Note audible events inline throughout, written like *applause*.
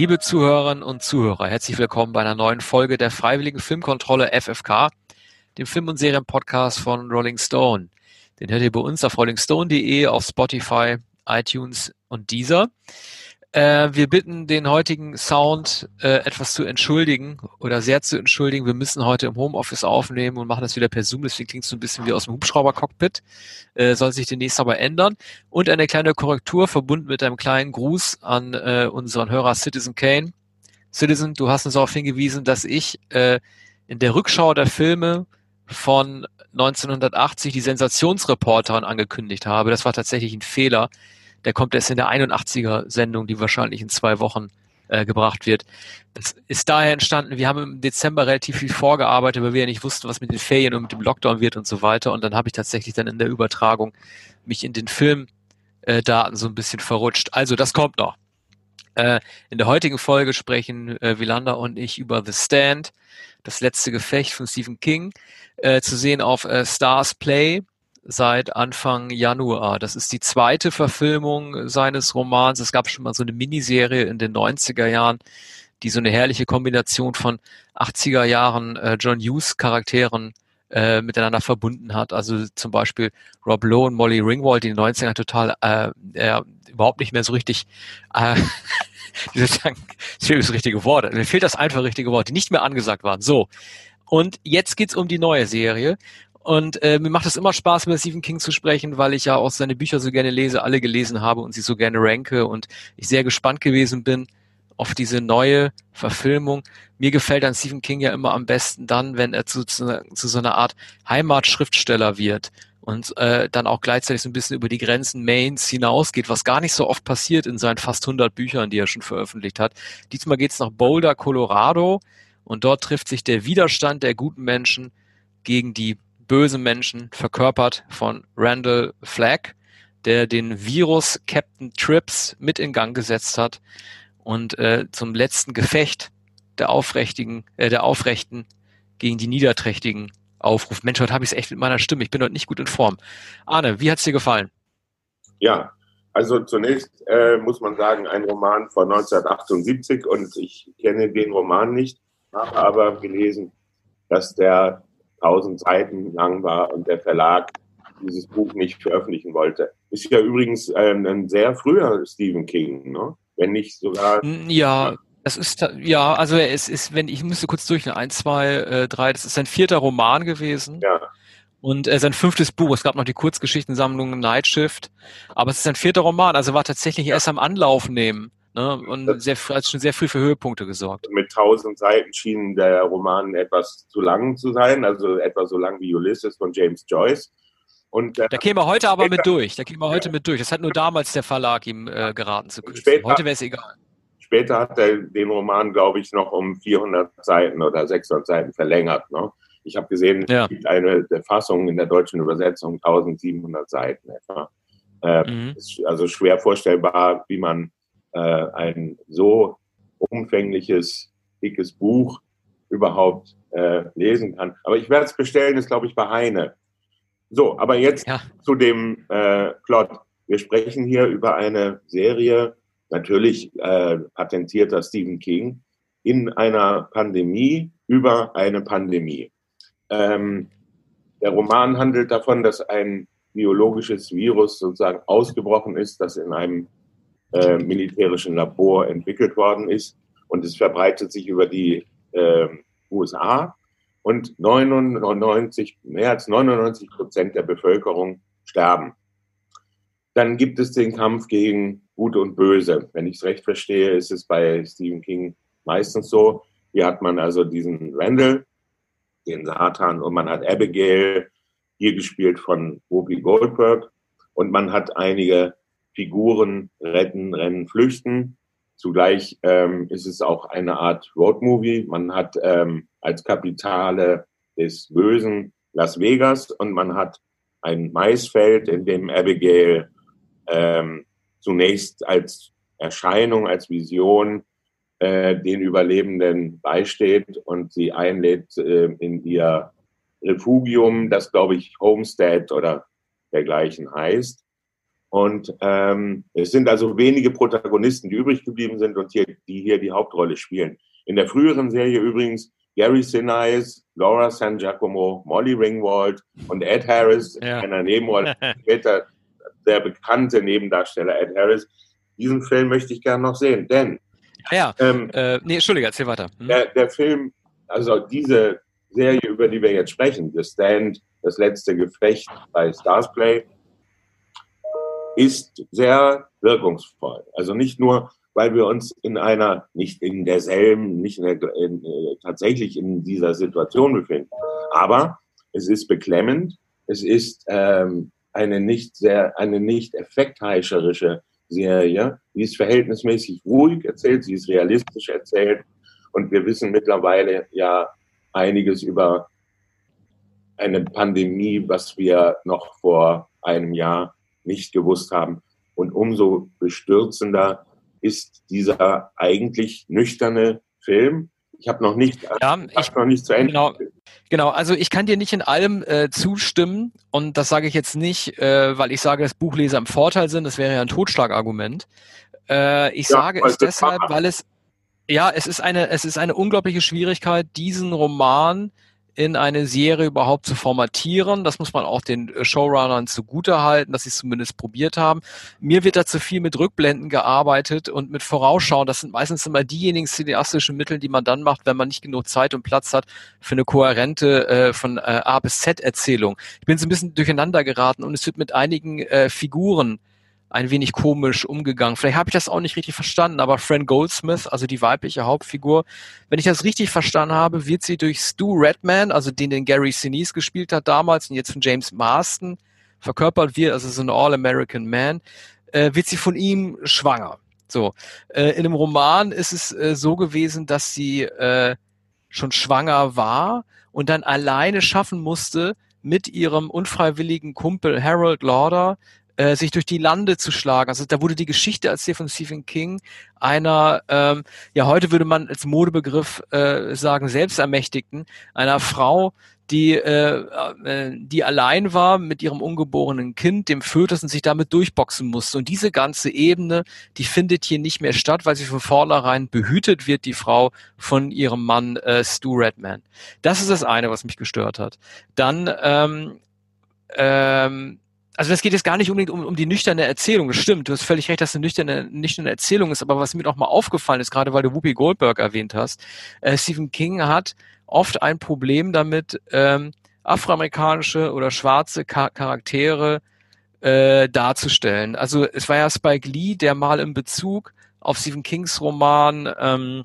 Liebe Zuhörerinnen und Zuhörer, herzlich willkommen bei einer neuen Folge der Freiwilligen Filmkontrolle FFK, dem Film- und Serienpodcast von Rolling Stone. Den hört ihr bei uns auf rollingstone.de, auf Spotify, iTunes und Deezer. Äh, wir bitten den heutigen Sound äh, etwas zu entschuldigen oder sehr zu entschuldigen. Wir müssen heute im Homeoffice aufnehmen und machen das wieder per Zoom. Deswegen klingt es so ein bisschen wie aus dem Hubschrauber-Cockpit. Äh, soll sich demnächst aber ändern. Und eine kleine Korrektur verbunden mit einem kleinen Gruß an äh, unseren Hörer Citizen Kane. Citizen, du hast uns darauf hingewiesen, dass ich äh, in der Rückschau der Filme von 1980 die Sensationsreporterin angekündigt habe. Das war tatsächlich ein Fehler. Der kommt erst in der 81er Sendung, die wahrscheinlich in zwei Wochen äh, gebracht wird. Das ist daher entstanden, wir haben im Dezember relativ viel vorgearbeitet, weil wir ja nicht wussten, was mit den Ferien und mit dem Lockdown wird und so weiter. Und dann habe ich tatsächlich dann in der Übertragung mich in den Filmdaten äh, so ein bisschen verrutscht. Also das kommt noch. Äh, in der heutigen Folge sprechen äh, Wielander und ich über The Stand, das letzte Gefecht von Stephen King, äh, zu sehen auf äh, Stars Play seit Anfang Januar. Das ist die zweite Verfilmung seines Romans. Es gab schon mal so eine Miniserie in den 90er Jahren, die so eine herrliche Kombination von 80er Jahren äh, John Hughes Charakteren äh, miteinander verbunden hat. Also zum Beispiel Rob Lowe und Molly Ringwald, die in den 90ern total äh, äh, überhaupt nicht mehr so richtig äh, *laughs* wie soll ich sagen, das fehlt das richtige Wort. Mir fehlt das einfach richtige Wort, die nicht mehr angesagt waren. So. Und jetzt geht's um die neue Serie. Und äh, mir macht es immer Spaß, mit Stephen King zu sprechen, weil ich ja auch seine Bücher so gerne lese, alle gelesen habe und sie so gerne ranke und ich sehr gespannt gewesen bin auf diese neue Verfilmung. Mir gefällt an Stephen King ja immer am besten dann, wenn er zu, zu, zu so einer Art Heimatschriftsteller wird und äh, dann auch gleichzeitig so ein bisschen über die Grenzen Mains hinausgeht, was gar nicht so oft passiert in seinen fast 100 Büchern, die er schon veröffentlicht hat. Diesmal geht's nach Boulder, Colorado und dort trifft sich der Widerstand der guten Menschen gegen die bösen Menschen, verkörpert von Randall Flagg, der den Virus Captain Trips mit in Gang gesetzt hat und äh, zum letzten Gefecht der Aufrechtigen, äh, der Aufrechten gegen die Niederträchtigen aufruft. Mensch, heute habe ich es echt mit meiner Stimme. Ich bin heute nicht gut in Form. Arne, wie hat es dir gefallen? Ja, also zunächst äh, muss man sagen, ein Roman von 1978 und ich kenne den Roman nicht, habe aber gelesen, dass der 1000 Seiten lang war und der Verlag dieses Buch nicht veröffentlichen wollte. Ist ja übrigens ähm, ein sehr früher Stephen King, ne? wenn nicht sogar. Ja, das ist ja, also es ist, wenn ich müsste kurz durch, eins, zwei, äh, drei, das ist sein vierter Roman gewesen. Ja. Und äh, sein fünftes Buch, es gab noch die Kurzgeschichtensammlung Night Shift, aber es ist sein vierter Roman, also war tatsächlich erst am Anlauf nehmen. Ne? Und sehr, hat schon sehr früh für Höhepunkte gesorgt. Mit tausend Seiten schien der Roman etwas zu lang zu sein, also etwa so lang wie Ulysses von James Joyce. Und, äh, da käme er heute aber später, mit durch. Da käme er heute ja. mit durch. Das hat nur damals der Verlag ihm äh, geraten zu können. Heute wäre es egal. Später hat er den Roman, glaube ich, noch um 400 Seiten oder 600 Seiten verlängert. Ne? Ich habe gesehen, ja. es gibt eine Fassung in der deutschen Übersetzung 1700 Seiten etwa. Äh, mhm. Also schwer vorstellbar, wie man äh, ein so umfängliches, dickes Buch überhaupt äh, lesen kann. Aber ich werde es bestellen, ist glaube ich bei Heine. So, aber jetzt ja. zu dem äh, Plot. Wir sprechen hier über eine Serie, natürlich äh, patentierter Stephen King, in einer Pandemie über eine Pandemie. Ähm, der Roman handelt davon, dass ein biologisches Virus sozusagen ausgebrochen ist, das in einem äh, militärischen Labor entwickelt worden ist und es verbreitet sich über die äh, USA und 99, mehr als 99 Prozent der Bevölkerung sterben. Dann gibt es den Kampf gegen Gut und Böse. Wenn ich es recht verstehe, ist es bei Stephen King meistens so. Hier hat man also diesen Randall, den Satan, und man hat Abigail, hier gespielt von Whoopi Goldberg, und man hat einige Figuren retten, rennen, flüchten. Zugleich ähm, ist es auch eine Art Roadmovie. Man hat ähm, als Kapitale des Bösen Las Vegas und man hat ein Maisfeld, in dem Abigail ähm, zunächst als Erscheinung, als Vision äh, den Überlebenden beisteht und sie einlädt äh, in ihr Refugium, das glaube ich Homestead oder dergleichen heißt. Und ähm, es sind also wenige Protagonisten, die übrig geblieben sind und hier, die hier die Hauptrolle spielen. In der früheren Serie übrigens Gary Sinise, Laura San Giacomo, Molly Ringwald und Ed Harris, *laughs* ja. einer Nebenrolle, später der bekannte Nebendarsteller Ed Harris. Diesen Film möchte ich gerne noch sehen, denn ja, ähm, äh, nee, Entschuldige, erzähl weiter. Hm. Der, der Film, also diese Serie, über die wir jetzt sprechen, The Stand, das letzte Gefecht bei Starsplay, ist sehr wirkungsvoll. Also nicht nur, weil wir uns in einer, nicht in derselben, nicht in der, in, äh, tatsächlich in dieser Situation befinden, aber es ist beklemmend, es ist ähm, eine nicht sehr, eine nicht effektheischerische Serie. Die ist verhältnismäßig ruhig erzählt, sie ist realistisch erzählt und wir wissen mittlerweile ja einiges über eine Pandemie, was wir noch vor einem Jahr nicht gewusst haben. Und umso bestürzender ist dieser eigentlich nüchterne Film. Ich habe noch nicht, ja, ich, noch nicht zu Ende. Genau, genau, also ich kann dir nicht in allem äh, zustimmen und das sage ich jetzt nicht, äh, weil ich sage, dass Buchleser im Vorteil sind. Das wäre ja ein Totschlagargument. Äh, ich ja, sage es deshalb, weil es ja, es ist eine, es ist eine unglaubliche Schwierigkeit, diesen Roman in eine Serie überhaupt zu formatieren. Das muss man auch den äh, Showrunnern zugutehalten, dass sie es zumindest probiert haben. Mir wird da zu viel mit Rückblenden gearbeitet und mit Vorausschauen. Das sind meistens immer diejenigen cineastischen Mittel, die man dann macht, wenn man nicht genug Zeit und Platz hat für eine kohärente äh, von äh, A bis Z Erzählung. Ich bin so ein bisschen durcheinander geraten und es wird mit einigen äh, Figuren ein wenig komisch umgegangen. Vielleicht habe ich das auch nicht richtig verstanden, aber Fran Goldsmith, also die weibliche Hauptfigur, wenn ich das richtig verstanden habe, wird sie durch Stu Redman, also den, den Gary Sinise gespielt hat damals und jetzt von James Marston verkörpert wird, also so ein All-American Man, äh, wird sie von ihm schwanger. So, äh, in dem Roman ist es äh, so gewesen, dass sie äh, schon schwanger war und dann alleine schaffen musste, mit ihrem unfreiwilligen Kumpel Harold Lauder äh, sich durch die Lande zu schlagen. Also da wurde die Geschichte erzählt von Stephen King, einer, ähm, ja heute würde man als Modebegriff äh, sagen, Selbstermächtigten, einer Frau, die, äh, äh, die allein war mit ihrem ungeborenen Kind, dem Fötus und sich damit durchboxen musste. Und diese ganze Ebene, die findet hier nicht mehr statt, weil sie von vornherein behütet wird, die Frau, von ihrem Mann äh, Stu Redman. Das ist das eine, was mich gestört hat. Dann ähm, ähm, also das geht jetzt gar nicht unbedingt um, um die nüchterne Erzählung. Das stimmt, du hast völlig recht, dass es eine nüchterne, nüchterne Erzählung ist. Aber was mir noch mal aufgefallen ist, gerade weil du Whoopi Goldberg erwähnt hast, äh, Stephen King hat oft ein Problem damit, ähm, afroamerikanische oder schwarze Char Charaktere äh, darzustellen. Also es war ja Spike Lee, der mal in Bezug auf Stephen Kings Roman ähm,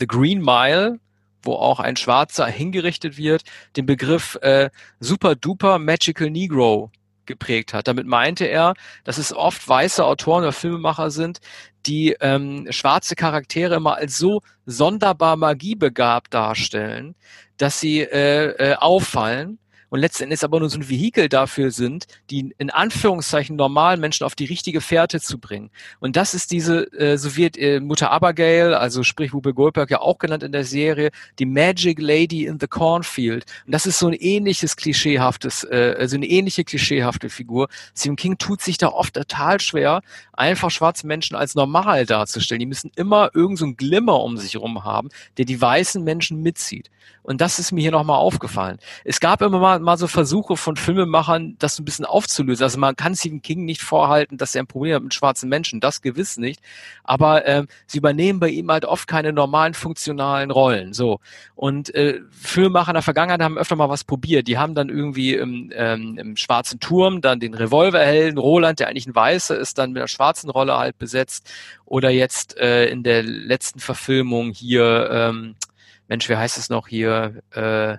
The Green Mile, wo auch ein Schwarzer hingerichtet wird, den Begriff äh, Super Duper Magical Negro geprägt hat. Damit meinte er, dass es oft weiße Autoren oder Filmemacher sind, die ähm, schwarze Charaktere immer als so sonderbar magiebegabt darstellen, dass sie äh, äh, auffallen und letztendlich aber nur so ein Vehikel dafür sind, die in Anführungszeichen normalen Menschen auf die richtige Fährte zu bringen. Und das ist diese, äh, so wird äh, Mutter Abigail, also sprich Whoopi Goldberg ja auch genannt in der Serie, die Magic Lady in the Cornfield. Und das ist so ein ähnliches klischeehaftes, äh, also eine ähnliche klischeehafte Figur. Stephen King tut sich da oft total schwer, einfach schwarze Menschen als normal darzustellen. Die müssen immer irgendein so Glimmer um sich herum haben, der die weißen Menschen mitzieht. Und das ist mir hier nochmal aufgefallen. Es gab immer mal, mal so Versuche von Filmemachern, das ein bisschen aufzulösen. Also man kann Stephen King nicht vorhalten, dass er ein Problem hat mit schwarzen Menschen. Das gewiss nicht. Aber ähm, sie übernehmen bei ihm halt oft keine normalen funktionalen Rollen. So. Und äh, Filmemacher in der Vergangenheit haben öfter mal was probiert. Die haben dann irgendwie im, ähm, im Schwarzen Turm dann den Revolverhelden Roland, der eigentlich ein Weißer ist, dann mit einer schwarzen Rolle halt besetzt. Oder jetzt äh, in der letzten Verfilmung hier ähm, Mensch, wie heißt es noch hier? Äh,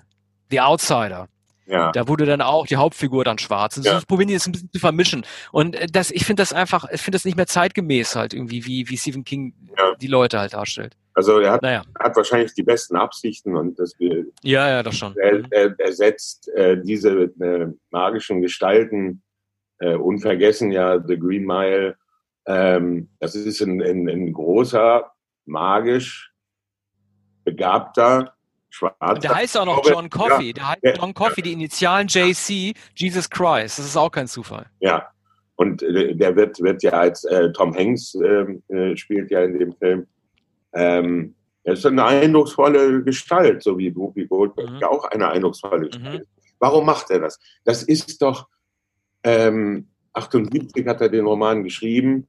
The Outsider. Ja. Da wurde dann auch die Hauptfigur dann schwarz. Und ja. so probieren die das ein bisschen zu vermischen. Und äh, das, ich finde das einfach, ich finde das nicht mehr zeitgemäß halt irgendwie, wie, wie Stephen King ja. die Leute halt darstellt. Also er hat, naja. hat wahrscheinlich die besten Absichten und das Ja, ja, das schon. Er, er, er setzt äh, diese äh, magischen Gestalten äh, unvergessen ja The Green Mile. Ähm, das ist ein, ein, ein großer, magisch begabter, schwarzer. Der heißt auch noch John Coffey. Der heißt John Coffey, die Initialen JC, Jesus Christ. Das ist auch kein Zufall. Ja. Und äh, der wird, wird ja als äh, Tom Hanks ähm, äh, spielt ja in dem Film. Ähm, er ist eine eindrucksvolle Gestalt, so wie Whoopi Goldberg mhm. ja auch eine eindrucksvolle mhm. Gestalt. Mhm. Warum macht er das? Das ist doch, ähm, 78 hat er den Roman geschrieben.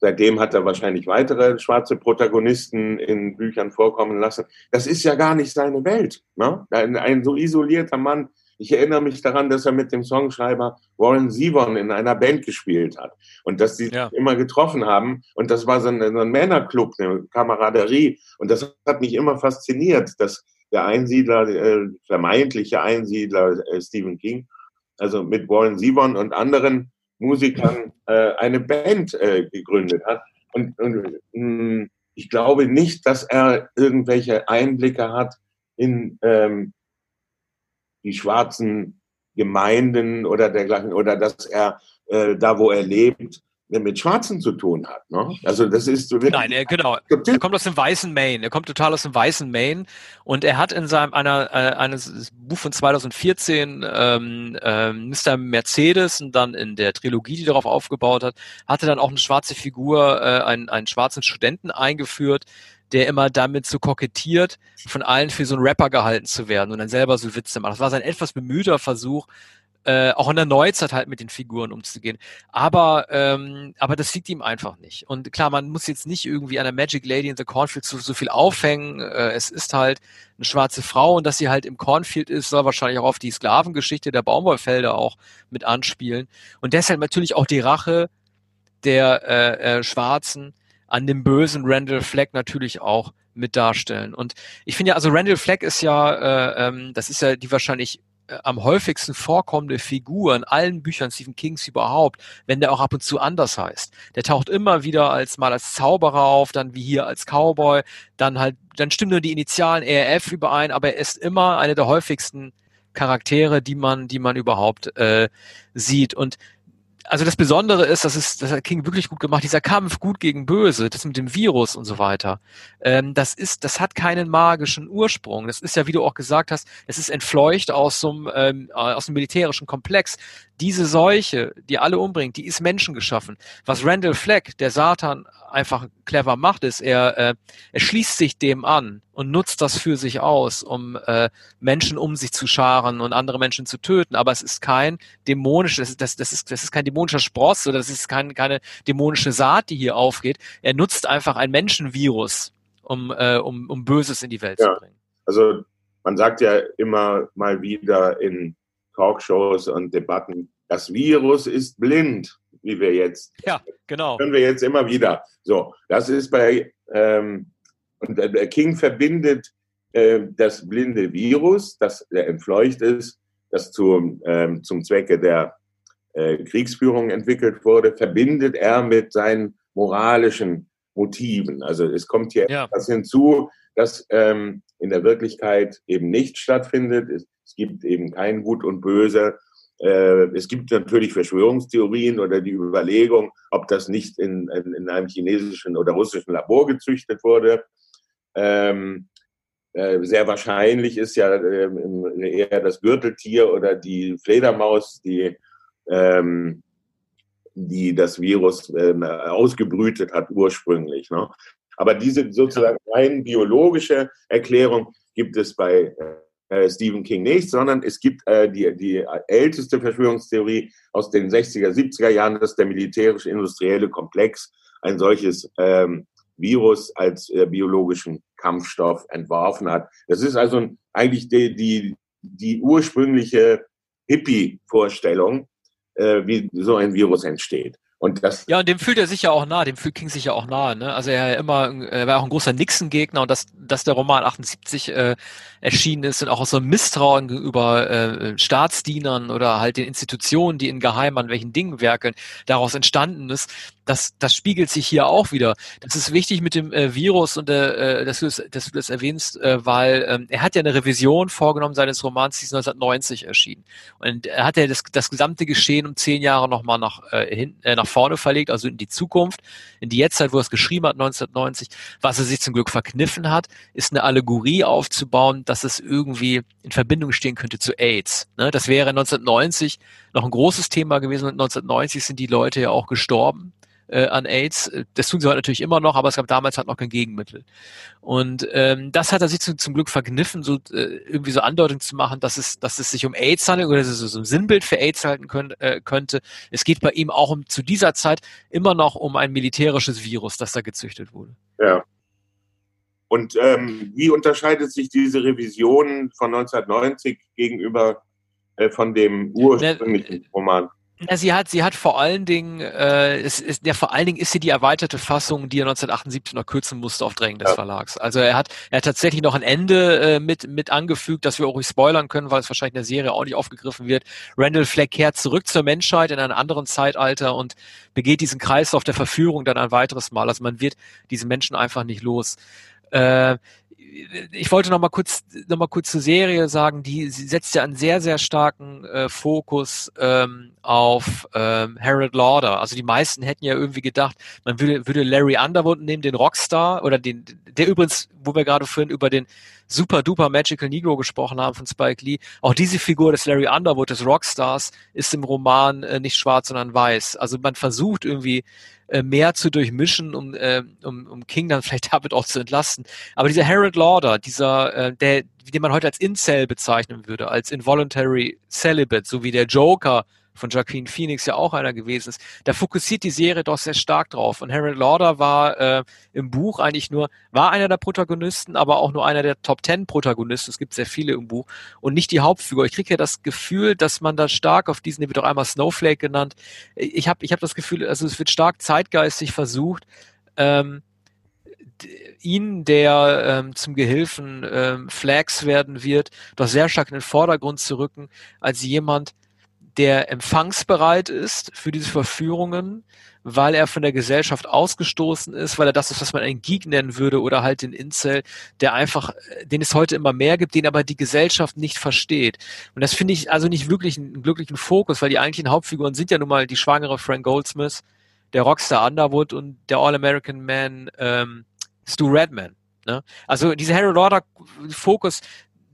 Seitdem hat er wahrscheinlich weitere schwarze Protagonisten in Büchern vorkommen lassen. Das ist ja gar nicht seine Welt. Ne? Ein, ein so isolierter Mann, ich erinnere mich daran, dass er mit dem Songschreiber Warren Zevon in einer Band gespielt hat und dass sie ja. immer getroffen haben. Und das war so ein, so ein Männerclub, eine Kameraderie. Und das hat mich immer fasziniert, dass der Einsiedler, äh, vermeintliche Einsiedler äh, Stephen King, also mit Warren Zevon und anderen Musikern äh, eine Band äh, gegründet hat. Und, und mh, mm, ich glaube nicht, dass er irgendwelche Einblicke hat in ähm, die schwarzen Gemeinden oder dergleichen, oder dass er äh, da, wo er lebt, mit Schwarzen zu tun hat. Ne? Also das ist so Nein, er, genau. Er kommt aus dem weißen Maine. Er kommt total aus dem weißen Maine und er hat in seinem einer äh, eines Buch von 2014 ähm, ähm, Mr. Mercedes und dann in der Trilogie, die darauf aufgebaut hat, hatte dann auch eine schwarze Figur, äh, einen, einen schwarzen Studenten eingeführt, der immer damit so kokettiert, von allen für so einen Rapper gehalten zu werden und dann selber so Witze macht. Das war sein etwas bemühter Versuch, äh, auch in der Neuzeit halt mit den Figuren umzugehen. Aber, ähm, aber das liegt ihm einfach nicht. Und klar, man muss jetzt nicht irgendwie an der Magic Lady in the Cornfield so, so viel aufhängen. Äh, es ist halt eine schwarze Frau und dass sie halt im Cornfield ist, soll wahrscheinlich auch auf die Sklavengeschichte der Baumwollfelder auch mit anspielen. Und deshalb natürlich auch die Rache der äh, äh, Schwarzen an dem bösen Randall Flagg natürlich auch mit darstellen. Und ich finde ja, also Randall Flagg ist ja, äh, ähm, das ist ja die wahrscheinlich am häufigsten vorkommende Figur in allen Büchern Stephen Kings überhaupt, wenn der auch ab und zu anders heißt. Der taucht immer wieder als mal als Zauberer auf, dann wie hier als Cowboy, dann halt, dann stimmen nur die Initialen ERF überein, aber er ist immer eine der häufigsten Charaktere, die man, die man überhaupt äh, sieht. Und also das Besondere ist, das ist, das hat King wirklich gut gemacht, dieser Kampf gut gegen böse, das mit dem Virus und so weiter. Ähm, das ist, das hat keinen magischen Ursprung. Das ist ja, wie du auch gesagt hast, es ist entfleucht aus so einem, ähm, aus einem militärischen Komplex diese Seuche, die alle umbringt, die ist menschengeschaffen. Was Randall Fleck, der Satan, einfach clever macht, ist, er, äh, er schließt sich dem an und nutzt das für sich aus, um äh, Menschen um sich zu scharen und andere Menschen zu töten. Aber es ist kein dämonisches, das, das, ist, das ist kein dämonischer Spross oder das ist kein, keine dämonische Saat, die hier aufgeht. Er nutzt einfach ein Menschenvirus, um, äh, um, um Böses in die Welt ja. zu bringen. Also man sagt ja immer mal wieder in Talkshows und Debatten, das Virus ist blind, wie wir jetzt. *laughs* Ja, genau. Können wir jetzt immer wieder. So, das ist bei ähm, und der King verbindet äh, das blinde Virus, das entfleucht ist, das zum, ähm, zum Zwecke der äh, Kriegsführung entwickelt wurde, verbindet er mit seinen moralischen Motiven. Also es kommt hier ja. etwas hinzu, das ähm, in der Wirklichkeit eben nicht stattfindet. Es, es gibt eben kein Gut und Böse. Äh, es gibt natürlich Verschwörungstheorien oder die Überlegung, ob das nicht in, in, in einem chinesischen oder russischen Labor gezüchtet wurde. Ähm, äh, sehr wahrscheinlich ist ja äh, eher das Gürteltier oder die Fledermaus, die, ähm, die das Virus äh, ausgebrütet hat ursprünglich. Ne? Aber diese sozusagen rein biologische Erklärung gibt es bei äh, Stephen King nicht, sondern es gibt äh, die, die älteste Verschwörungstheorie aus den 60er, 70er Jahren, dass der militärisch-industrielle Komplex ein solches ähm, Virus als äh, biologischen Kampfstoff entworfen hat. Das ist also eigentlich die, die, die ursprüngliche Hippie-Vorstellung, äh, wie so ein Virus entsteht. Und das ja, und dem fühlt er sich ja auch nah, dem fühlt King sich ja auch nahe. Ne? Also er immer, er war auch ein großer Nixon-Gegner und dass, dass der Roman 78 äh, erschienen ist und auch aus so einem Misstrauen gegenüber äh, Staatsdienern oder halt den Institutionen, die in Geheim an welchen Dingen werkeln, daraus entstanden ist, das, das spiegelt sich hier auch wieder. Das ist wichtig mit dem äh, Virus und äh, dass, du das, dass du das erwähnst, äh, weil ähm, er hat ja eine Revision vorgenommen seines Romans, die ist 1990 erschienen. Und er hat ja das, das gesamte Geschehen um zehn Jahre nochmal nach, äh, hin, äh, nach vorne verlegt, also in die Zukunft, in die Jetztzeit, wo er es geschrieben hat, 1990. Was er sich zum Glück verkniffen hat, ist eine Allegorie aufzubauen, dass es irgendwie in Verbindung stehen könnte zu AIDS. Ne? Das wäre 1990 noch ein großes Thema gewesen und 1990 sind die Leute ja auch gestorben äh, an AIDS. Das tun sie heute natürlich immer noch, aber es gab damals halt noch kein Gegenmittel. Und ähm, das hat er sich zum, zum Glück verkniffen, so äh, irgendwie so Andeutung zu machen, dass es, dass es sich um AIDS handelt oder dass es so ein Sinnbild für AIDS halten können, äh, könnte. Es geht bei ihm auch um zu dieser Zeit immer noch um ein militärisches Virus, das da gezüchtet wurde. Ja. Und ähm, wie unterscheidet sich diese Revision von 1990 gegenüber äh, von dem ursprünglichen Roman? Ja, sie hat, sie hat vor allen Dingen, äh, es ist, ja, vor allen Dingen ist sie die erweiterte Fassung, die er 1978 noch kürzen musste auf Drängen des ja. Verlags. Also er hat, er hat tatsächlich noch ein Ende äh, mit, mit angefügt, dass wir auch nicht spoilern können, weil es wahrscheinlich in der Serie auch nicht aufgegriffen wird. Randall Fleck kehrt zurück zur Menschheit in einem anderen Zeitalter und begeht diesen Kreislauf der Verführung dann ein weiteres Mal. Also man wird diesen Menschen einfach nicht los. Äh, ich wollte noch mal kurz noch mal kurz zur Serie sagen, die sie setzt ja einen sehr sehr starken äh, Fokus ähm, auf ähm, Harold Lauder. Also die meisten hätten ja irgendwie gedacht, man würde, würde Larry Underwood nehmen, den Rockstar oder den der übrigens, wo wir gerade vorhin über den super duper Magical Negro gesprochen haben von Spike Lee. Auch diese Figur des Larry Underwood, des Rockstars, ist im Roman äh, nicht schwarz, sondern weiß. Also man versucht irgendwie äh, mehr zu durchmischen, um, äh, um, um King dann *laughs* vielleicht damit auch zu entlasten. Aber dieser Harold Lauder, dieser, äh, der, den man heute als Incel bezeichnen würde, als Involuntary Celibate, so wie der Joker von Joaquin Phoenix ja auch einer gewesen ist, da fokussiert die Serie doch sehr stark drauf. Und Harold Lauder war äh, im Buch eigentlich nur, war einer der Protagonisten, aber auch nur einer der Top Ten Protagonisten. Es gibt sehr viele im Buch und nicht die Hauptfigur. Ich kriege ja das Gefühl, dass man da stark auf diesen, der wird auch einmal Snowflake genannt. Ich habe ich hab das Gefühl, also es wird stark zeitgeistig versucht, ähm, ihn, der ähm, zum Gehilfen ähm, Flags werden wird, doch sehr stark in den Vordergrund zu rücken, als jemand, der empfangsbereit ist für diese Verführungen, weil er von der Gesellschaft ausgestoßen ist, weil er das ist, was man einen Geek nennen würde oder halt den Incel, der einfach, den es heute immer mehr gibt, den aber die Gesellschaft nicht versteht. Und das finde ich also nicht wirklich einen glücklichen Fokus, weil die eigentlichen Hauptfiguren sind ja nun mal die schwangere Frank Goldsmith, der Rockstar Underwood und der All-American Man ähm, Stu Redman. Ne? Also diese Harry Lauder Fokus,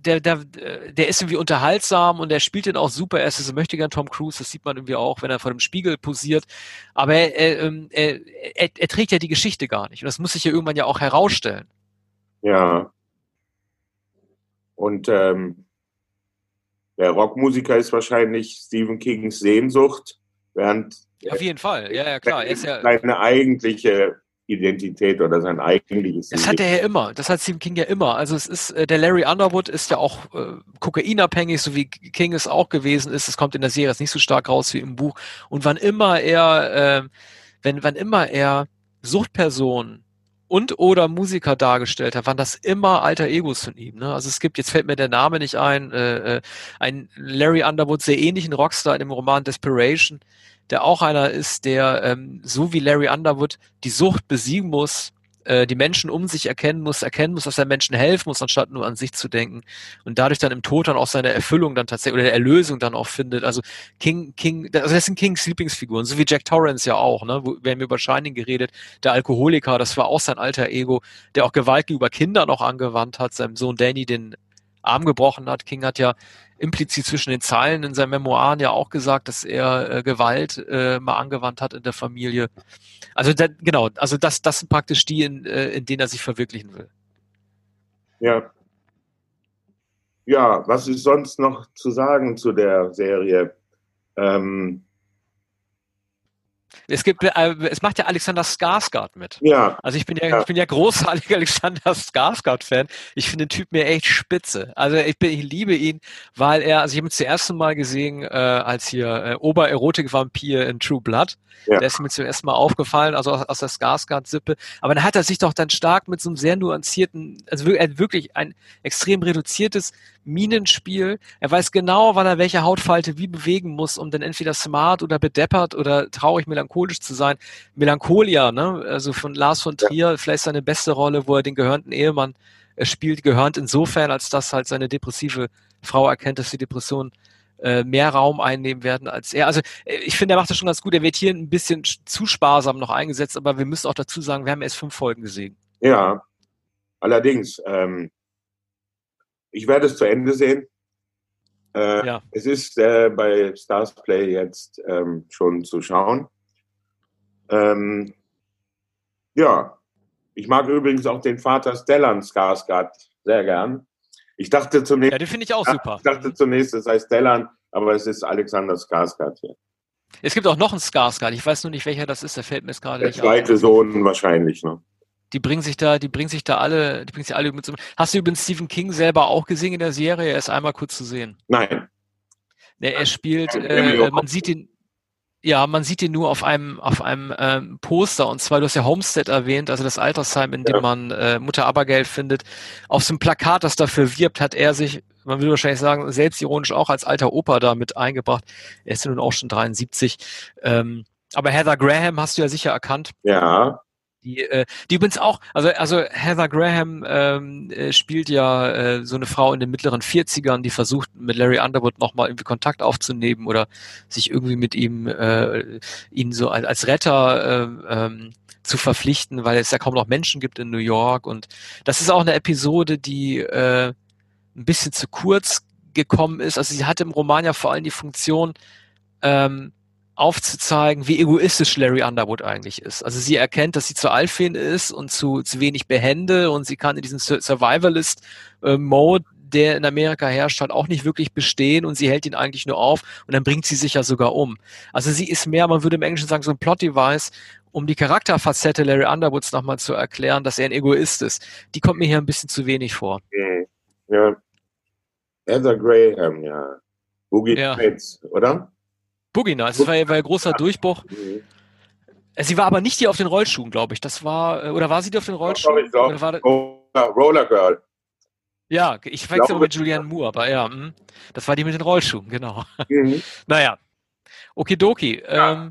der, der, der ist irgendwie unterhaltsam und der spielt den auch super. Er ist so möchte gern Tom Cruise, das sieht man irgendwie auch, wenn er vor dem Spiegel posiert. Aber er, er, ähm, er, er, er trägt ja die Geschichte gar nicht. Und das muss sich ja irgendwann ja auch herausstellen. Ja. Und ähm, der Rockmusiker ist wahrscheinlich Stephen Kings Sehnsucht, während auf jeden Fall, ja, ja klar. Er ist ja seine eigentliche Identität oder sein eigentliches. Das hat er ja immer. Das hat Stephen King ja immer. Also es ist, äh, der Larry Underwood ist ja auch äh, kokainabhängig, so wie King es auch gewesen ist. Es kommt in der Serie jetzt nicht so stark raus wie im Buch. Und wann immer er, äh, wenn, wann immer er Suchtpersonen und oder Musiker dargestellt hat, waren das immer alter Egos von ihm. Ne? Also es gibt, jetzt fällt mir der Name nicht ein, äh, äh ein Larry Underwood, sehr ähnlichen Rockstar in dem Roman Desperation, der auch einer ist, der ähm, so wie Larry Underwood die Sucht besiegen muss, äh, die Menschen um sich erkennen muss, erkennen muss, dass er Menschen helfen muss, anstatt nur an sich zu denken und dadurch dann im Tod dann auch seine Erfüllung dann tatsächlich oder Erlösung dann auch findet. Also King, King, also das sind Kings Lieblingsfiguren, so wie Jack Torrance ja auch, ne? Wo, wir haben über Shining geredet, der Alkoholiker, das war auch sein alter Ego, der auch Gewalt gegenüber Kindern auch angewandt hat, seinem Sohn Danny den Arm gebrochen hat. King hat ja implizit zwischen den Zeilen in seinen Memoiren ja auch gesagt, dass er äh, Gewalt äh, mal angewandt hat in der Familie. Also da, genau, also das, das sind praktisch die, in, äh, in denen er sich verwirklichen will. Ja. Ja, was ist sonst noch zu sagen zu der Serie? Ähm, es gibt, äh, es macht ja Alexander Skarsgård mit. Ja. Also ich bin ja, ja. ich bin ja großartiger *laughs* Alexander Skarsgård-Fan. Ich finde den Typ mir echt spitze. Also ich bin, ich liebe ihn, weil er, also ich habe ihn zum ersten Mal gesehen, äh, als hier äh, Obererotik-Vampir in True Blood. Ja. Der ist mir zum ersten Mal aufgefallen, also aus, aus der Skarsgård-Sippe. Aber dann hat er sich doch dann stark mit so einem sehr nuancierten, also wirklich ein extrem reduziertes Minenspiel. Er weiß genau, wann er welche Hautfalte wie bewegen muss, um dann entweder smart oder bedeppert oder traurig melancholisch zu sein. Melancholia, ne? Also von Lars von Trier, ja. vielleicht seine beste Rolle, wo er den gehörnten Ehemann äh, spielt, gehörend insofern, als dass halt seine depressive Frau erkennt, dass die Depression äh, mehr Raum einnehmen werden als er. Also äh, ich finde, er macht das schon ganz gut. Er wird hier ein bisschen zu sparsam noch eingesetzt, aber wir müssen auch dazu sagen, wir haben erst fünf Folgen gesehen. Ja, allerdings. Ähm, ich werde es zu Ende sehen. Äh, ja. Es ist äh, bei Stars Play jetzt ähm, schon zu schauen. Ähm, ja, ich mag übrigens auch den Vater Stellan Skarsgård sehr gern. Ich dachte zunächst, ja, den finde ich auch super. Ich dachte zunächst, es heißt Stellan, aber es ist Alexander Skarsgård hier. Es gibt auch noch einen Skarsgård. Ich weiß nur nicht, welcher das ist. Der fällt mir gerade nicht Der zweite Sohn wahrscheinlich. Ne? Die bringen sich da, die bringen sich da alle, die bringen sich alle mit. Hast du übrigens Stephen King selber auch gesehen in der Serie? Er ist einmal kurz zu sehen. Nein. Er, er spielt, äh, man sieht ihn, ja, man sieht ihn nur auf einem, auf einem ähm, Poster. Und zwar, du hast ja Homestead erwähnt, also das Altersheim, in dem ja. man äh, Mutter Abergeld findet. Auf so einem Plakat, das dafür wirbt, hat er sich, man würde wahrscheinlich sagen, selbstironisch auch als alter Opa da mit eingebracht. Er ist ja nun auch schon 73. Ähm, aber Heather Graham hast du ja sicher erkannt. Ja. Die, äh, die übrigens auch, also, also Heather Graham ähm, äh, spielt ja äh, so eine Frau in den mittleren 40ern, die versucht mit Larry Underwood nochmal irgendwie Kontakt aufzunehmen oder sich irgendwie mit ihm, äh, ihn so als, als Retter äh, ähm, zu verpflichten, weil es ja kaum noch Menschen gibt in New York. Und das ist auch eine Episode, die äh, ein bisschen zu kurz gekommen ist. Also sie hatte im Roman ja vor allem die Funktion, ähm, aufzuzeigen, wie egoistisch Larry Underwood eigentlich ist. Also sie erkennt, dass sie zu Alphen ist und zu, zu wenig behende und sie kann in diesem Survivalist-Mode, der in Amerika herrscht, halt auch nicht wirklich bestehen und sie hält ihn eigentlich nur auf und dann bringt sie sich ja sogar um. Also sie ist mehr, man würde im Englischen sagen, so ein Plot-Device, um die Charakterfacette Larry Underwoods nochmal zu erklären, dass er ein Egoist ist. Die kommt mir hier ein bisschen zu wenig vor. Mhm. Ja. Heather Graham, ja. Boogie ja. Nights, oder? Boogie Nights, das war, war ein großer Durchbruch. Äh, sie war aber nicht die auf den Rollschuhen, glaube ich. Das war, äh, oder war sie die auf den Rollschuhen? Ich glaube, war Roller Girl. Ja, ich wechsle aber mit Julianne Moore, aber ja, mh. das war die mit den Rollschuhen, genau. Mhm. *laughs* naja, okidoki. Ja. Ähm,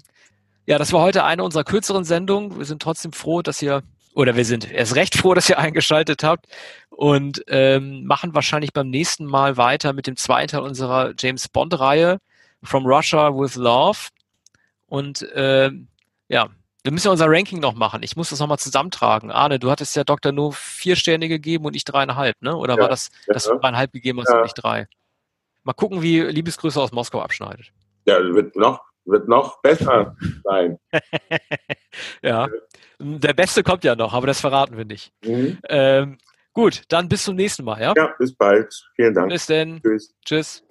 ja, das war heute eine unserer kürzeren Sendungen. Wir sind trotzdem froh, dass ihr, oder wir sind erst recht froh, dass ihr *laughs* eingeschaltet habt und ähm, machen wahrscheinlich beim nächsten Mal weiter mit dem zweiten Teil unserer James Bond-Reihe. From Russia with Love. Und äh, ja, wir müssen ja unser Ranking noch machen. Ich muss das nochmal zusammentragen. Arne, du hattest ja Dr. No vier Sterne gegeben und ich dreieinhalb, ne? Oder ja, war das, ja. dass du dreieinhalb gegeben hast ja. und nicht drei? Mal gucken, wie Liebesgrüße aus Moskau abschneidet. Ja, wird noch, wird noch besser sein. *laughs* ja. Der Beste kommt ja noch, aber das verraten wir nicht. Mhm. Ähm, gut, dann bis zum nächsten Mal, ja? Ja, bis bald. Vielen Dank. Bis denn. Tschüss. Tschüss.